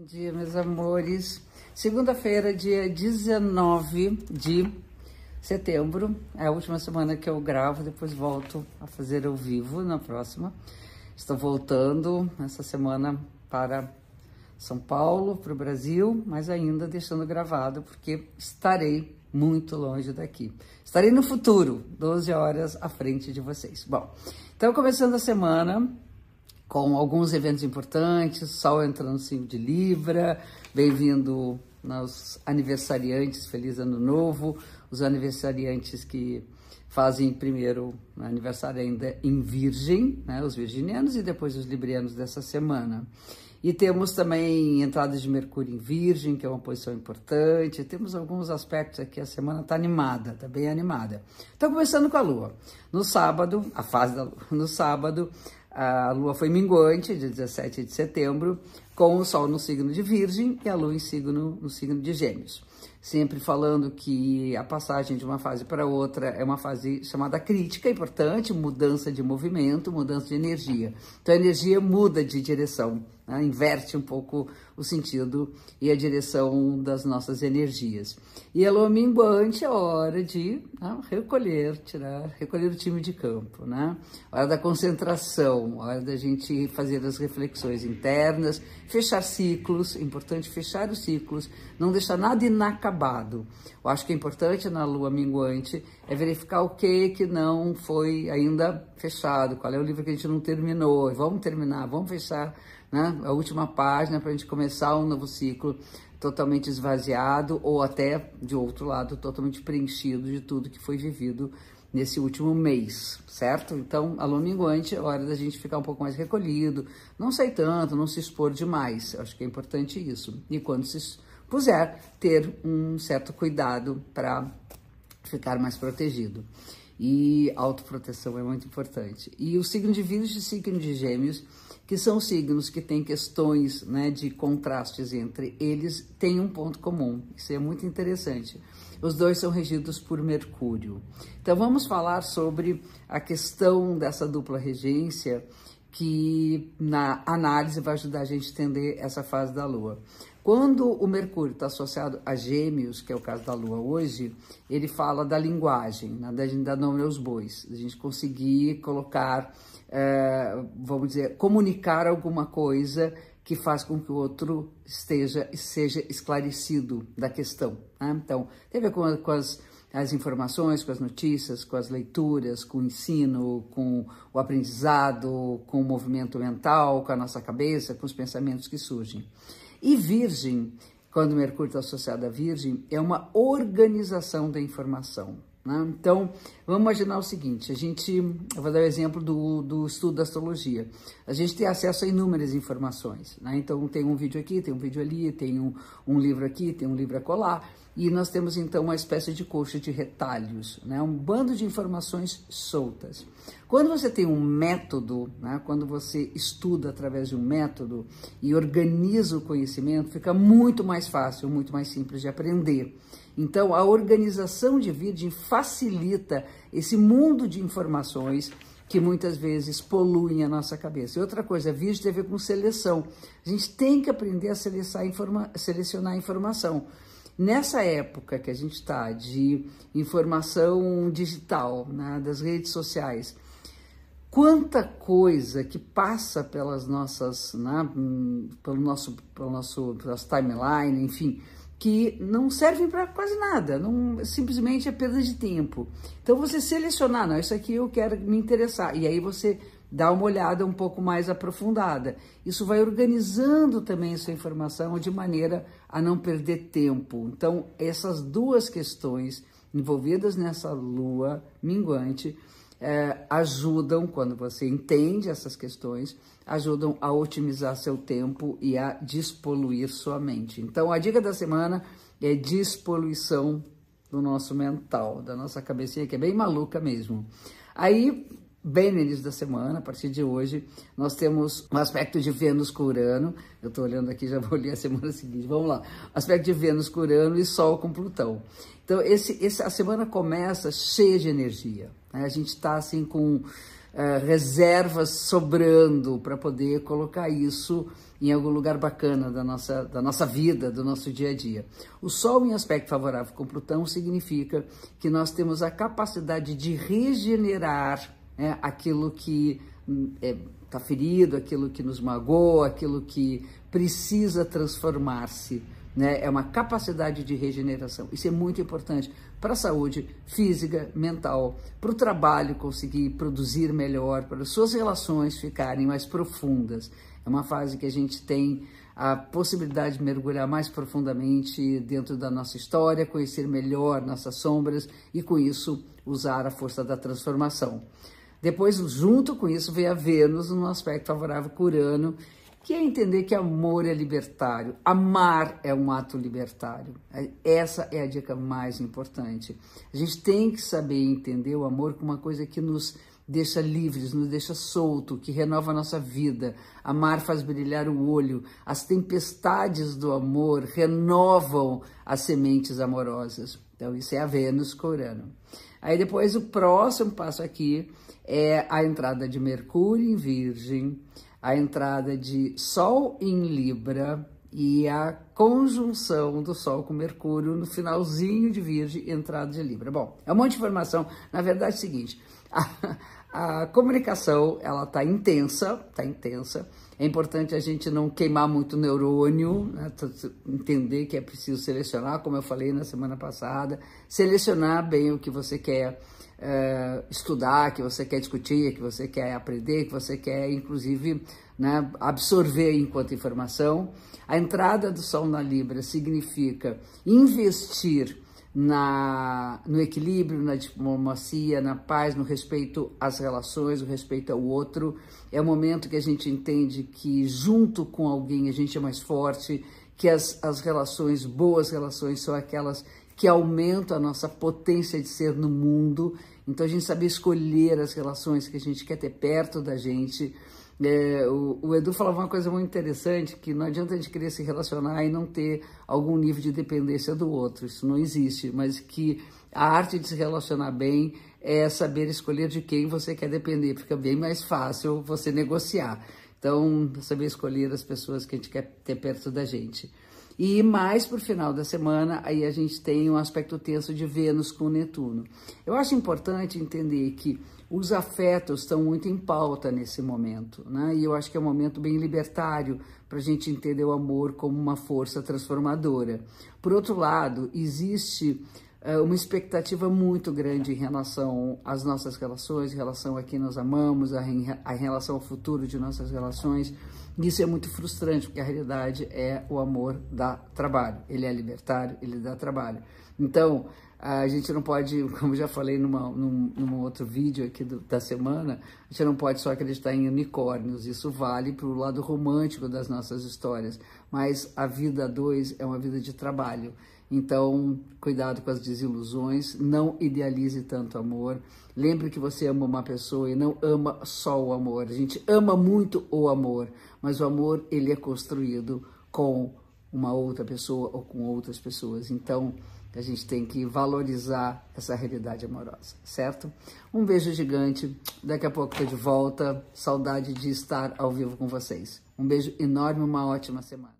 Bom dia, meus amores. Segunda-feira, dia 19 de setembro, é a última semana que eu gravo, depois volto a fazer ao vivo na próxima. Estou voltando essa semana para São Paulo, para o Brasil, mas ainda deixando gravado, porque estarei muito longe daqui. Estarei no futuro, 12 horas à frente de vocês. Bom, então começando a semana com alguns eventos importantes, Sol entrando no signo de Libra, bem-vindo aos aniversariantes, feliz ano novo, os aniversariantes que fazem primeiro aniversário ainda em Virgem, né, os virginianos, e depois os librianos dessa semana. E temos também entradas de Mercúrio em Virgem, que é uma posição importante. Temos alguns aspectos aqui, a semana está animada, está bem animada. Então, começando com a Lua. No sábado, a fase da Lua, no sábado, a Lua foi minguante, de 17 de setembro, com o Sol no signo de Virgem e a Lua em signo, no signo de Gêmeos sempre falando que a passagem de uma fase para outra é uma fase chamada crítica, importante, mudança de movimento, mudança de energia. Então a energia muda de direção, né? inverte um pouco o sentido e a direção das nossas energias. E a lua minguante é hora de né, recolher, tirar, recolher o time de campo, né? Hora da concentração, hora da gente fazer as reflexões internas, fechar ciclos, é importante fechar os ciclos, não deixar nada inacabado. Eu acho que é importante na lua minguante é verificar o que que não foi ainda fechado, qual é o livro que a gente não terminou, vamos terminar, vamos fechar né? a última página para a gente começar um novo ciclo totalmente esvaziado ou até, de outro lado, totalmente preenchido de tudo que foi vivido nesse último mês, certo? Então, alô minguante, é hora da gente ficar um pouco mais recolhido, não sair tanto, não se expor demais, acho que é importante isso. E quando se puser, ter um certo cuidado para ficar mais protegido. E autoproteção é muito importante. E o signo de Vírus e o signo de Gêmeos que são signos que têm questões né, de contrastes entre eles, têm um ponto comum. Isso é muito interessante. Os dois são regidos por Mercúrio. Então vamos falar sobre a questão dessa dupla regência que na análise vai ajudar a gente a entender essa fase da Lua. Quando o Mercúrio está associado a Gêmeos, que é o caso da Lua hoje, ele fala da linguagem, né, da gente dar nome aos bois, a gente conseguir colocar é, vamos dizer, comunicar alguma coisa que faz com que o outro esteja seja esclarecido da questão. Né? Então, tem a ver com, com as, as informações, com as notícias, com as leituras, com o ensino, com o aprendizado, com o movimento mental, com a nossa cabeça, com os pensamentos que surgem. E Virgem, quando Mercúrio está associado a Virgem, é uma organização da informação. Né? Então, vamos imaginar o seguinte: a gente, eu vou dar o exemplo do, do estudo da astrologia. A gente tem acesso a inúmeras informações. Né? Então, tem um vídeo aqui, tem um vídeo ali, tem um, um livro aqui, tem um livro a colar. E nós temos então uma espécie de coxa de retalhos, né? um bando de informações soltas. Quando você tem um método, né? quando você estuda através de um método e organiza o conhecimento, fica muito mais fácil, muito mais simples de aprender. Então, a organização de Virgem facilita esse mundo de informações que muitas vezes poluem a nossa cabeça. E outra coisa, Virgem tem a ver com seleção. A gente tem que aprender a selecionar informação. Nessa época que a gente está de informação digital, né, das redes sociais, quanta coisa que passa pelas nossas, né, pelo nosso, pelo nosso, pelas timeline, enfim, que não servem para quase nada, não simplesmente é perda de tempo. Então você selecionar, não, isso aqui eu quero me interessar, e aí você dá uma olhada um pouco mais aprofundada. Isso vai organizando também sua informação de maneira a não perder tempo. Então, essas duas questões envolvidas nessa lua minguante é, ajudam, quando você entende essas questões, ajudam a otimizar seu tempo e a despoluir sua mente. Então, a dica da semana é despoluição do nosso mental, da nossa cabecinha, que é bem maluca mesmo. Aí, bem no início da semana, a partir de hoje, nós temos um aspecto de Vênus com Urano. Eu estou olhando aqui, já vou ler a semana seguinte. Vamos lá. Aspecto de Vênus com Urano e Sol com Plutão. Então, esse, esse, a semana começa cheia de energia. Né? A gente está assim com uh, reservas sobrando para poder colocar isso em algum lugar bacana da nossa, da nossa vida, do nosso dia a dia. O Sol em aspecto favorável com Plutão significa que nós temos a capacidade de regenerar né, aquilo que está hum, é, tá ferido, aquilo que nos magoa, aquilo que precisa transformar-se. Né? É uma capacidade de regeneração. Isso é muito importante para a saúde física, mental, para o trabalho conseguir produzir melhor, para as suas relações ficarem mais profundas. É uma fase que a gente tem a possibilidade de mergulhar mais profundamente dentro da nossa história, conhecer melhor nossas sombras e, com isso, usar a força da transformação. Depois, junto com isso, vem a Vênus no aspecto favorável com Urano, que é entender que amor é libertário, amar é um ato libertário. Essa é a dica mais importante. A gente tem que saber entender o amor como uma coisa que nos deixa livres, nos deixa solto, que renova a nossa vida. Amar faz brilhar o olho. As tempestades do amor renovam as sementes amorosas. Então, isso é a Vênus corano. Aí depois o próximo passo aqui é a entrada de Mercúrio em Virgem, a entrada de Sol em Libra e a conjunção do Sol com Mercúrio no finalzinho de Virgem, entrada de Libra. Bom, é um monte de informação. Na verdade é o seguinte, a, a comunicação, ela tá intensa, tá intensa. É importante a gente não queimar muito neurônio, né? entender que é preciso selecionar, como eu falei na semana passada, selecionar bem o que você quer é, estudar, que você quer discutir, que você quer aprender, que você quer, inclusive, né, absorver enquanto informação. A entrada do Sol na Libra significa investir na, no equilíbrio, na diplomacia, na paz, no respeito às relações, no respeito ao outro. É o momento que a gente entende que junto com alguém a gente é mais forte, que as, as relações, boas relações, são aquelas que aumentam a nossa potência de ser no mundo. Então a gente saber escolher as relações que a gente quer ter perto da gente. É, o, o, Edu falava uma coisa muito interessante, que não adianta a gente querer se relacionar e não ter algum nível de dependência do outro, isso não existe, mas que a arte de se relacionar bem é saber escolher de quem você quer depender, fica bem mais fácil você negociar. Então, saber escolher as pessoas que a gente quer ter perto da gente. E mais para o final da semana, aí a gente tem um aspecto tenso de Vênus com Netuno. Eu acho importante entender que os afetos estão muito em pauta nesse momento, né? E eu acho que é um momento bem libertário para a gente entender o amor como uma força transformadora. Por outro lado, existe uma expectativa muito grande em relação às nossas relações, em relação a quem nós amamos, a, em, a relação ao futuro de nossas relações. Isso é muito frustrante, porque a realidade é o amor dá trabalho. Ele é libertário, ele dá trabalho. Então, a gente não pode, como já falei numa, num, num outro vídeo aqui do, da semana, a gente não pode só acreditar em unicórnios. Isso vale para o lado romântico das nossas histórias. Mas a vida dois é uma vida de trabalho. Então, cuidado com as desilusões, não idealize tanto amor. Lembre que você ama uma pessoa e não ama só o amor. A gente ama muito o amor, mas o amor ele é construído com uma outra pessoa ou com outras pessoas. Então, a gente tem que valorizar essa realidade amorosa, certo? Um beijo gigante. Daqui a pouco estou de volta. Saudade de estar ao vivo com vocês. Um beijo enorme, uma ótima semana.